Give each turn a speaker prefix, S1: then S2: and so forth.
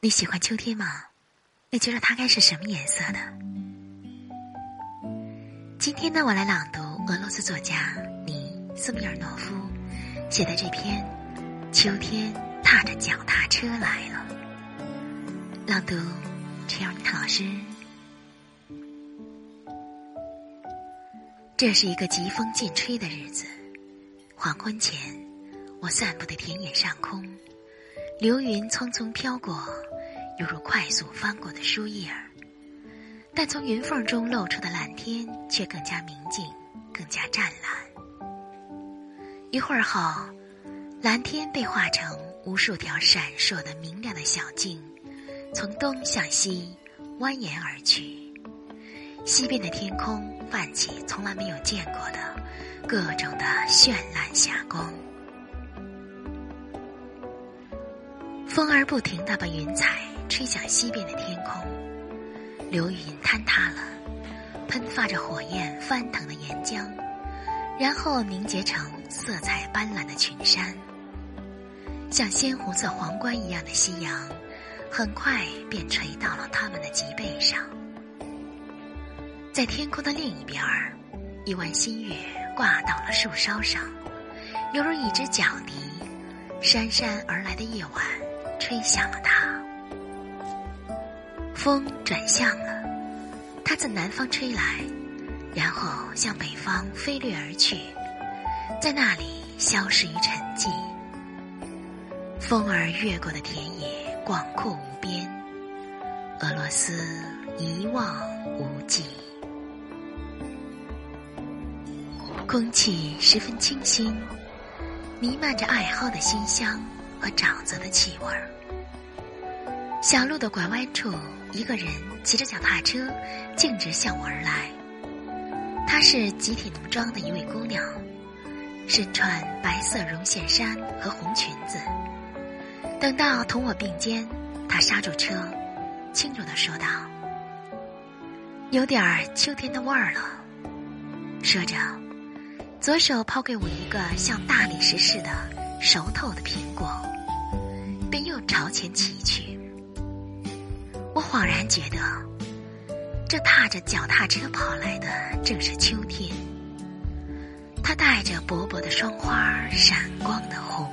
S1: 你喜欢秋天吗？你觉得它该是什么颜色的？今天呢，我来朗读俄罗斯作家尼斯米尔诺夫写的这篇《秋天踏着脚踏车来了》。朗读，陈尔尼老师。这是一个疾风劲吹的日子，黄昏前，我散步的田野上空。流云匆匆飘过，犹如快速翻过的树叶儿，但从云缝中露出的蓝天却更加明净，更加湛蓝。一会儿后，蓝天被画成无数条闪烁的明亮的小径，从东向西蜿蜒而去。西边的天空泛起从来没有见过的各种的绚烂霞光。风儿不停地把云彩吹向西边的天空，流云坍塌了，喷发着火焰翻腾的岩浆，然后凝结成色彩斑斓的群山。像鲜红色皇冠一样的夕阳，很快便垂到了他们的脊背上。在天空的另一边儿，一弯新月挂到了树梢上，犹如一只角笛，姗姗而来的夜晚。吹响了它，风转向了，它自南方吹来，然后向北方飞掠而去，在那里消失于沉寂。风儿越过的田野广阔无边，俄罗斯一望无际，空气十分清新，弥漫着艾蒿的馨香。和沼泽的气味儿。小路的拐弯处，一个人骑着脚踏车，径直向我而来。她是集体农庄的一位姑娘，身穿白色绒线衫和红裙子。等到同我并肩，她刹住车，轻柔的说道：“有点儿秋天的味儿了。”说着，左手抛给我一个像大理石似的熟透的苹果。便又朝前骑去。我恍然觉得，这踏着脚踏车跑来的正是秋天。它带着薄薄的霜花，闪光的红。